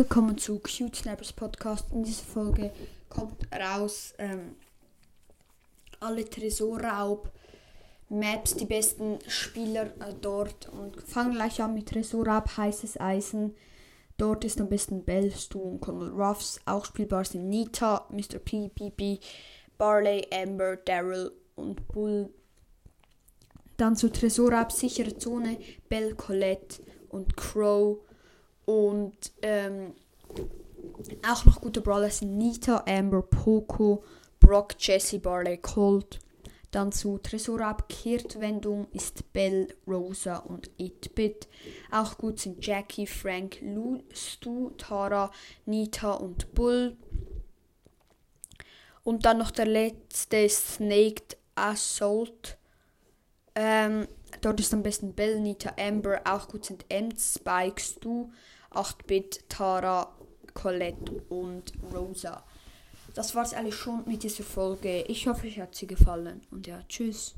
Willkommen zu Cute Snappers Podcast. In dieser Folge kommt raus ähm, alle Tresorraub Maps, die besten Spieler äh, dort und fangen gleich an mit Tresorraub, heißes Eisen. Dort ist am besten Bell, Stu und Colonel Ruffs. Auch spielbar sind Nita, Mr. P, BB, Barley, Amber, Daryl und Bull. Dann zu Tresorraub, sichere Zone, Bell, Colette und Crow. Und ähm, auch noch gute Brawler sind Nita, Amber, Poco, Brock, Jesse, Barley, Colt. Dann zu Tresorab Kehrtwendung ist Bell, Rosa und 8-Bit. Auch gut sind Jackie, Frank, Lou, Stu, Tara, Nita und Bull. Und dann noch der letzte Snaked Assault. Ähm, dort ist am besten Bell, Nita, Amber. Auch gut sind Ems, Spike, Stu, 8-Bit, Tara, Colette und Rosa. Das war's alles schon mit dieser Folge. Ich hoffe, euch hat sie gefallen. Und ja, tschüss.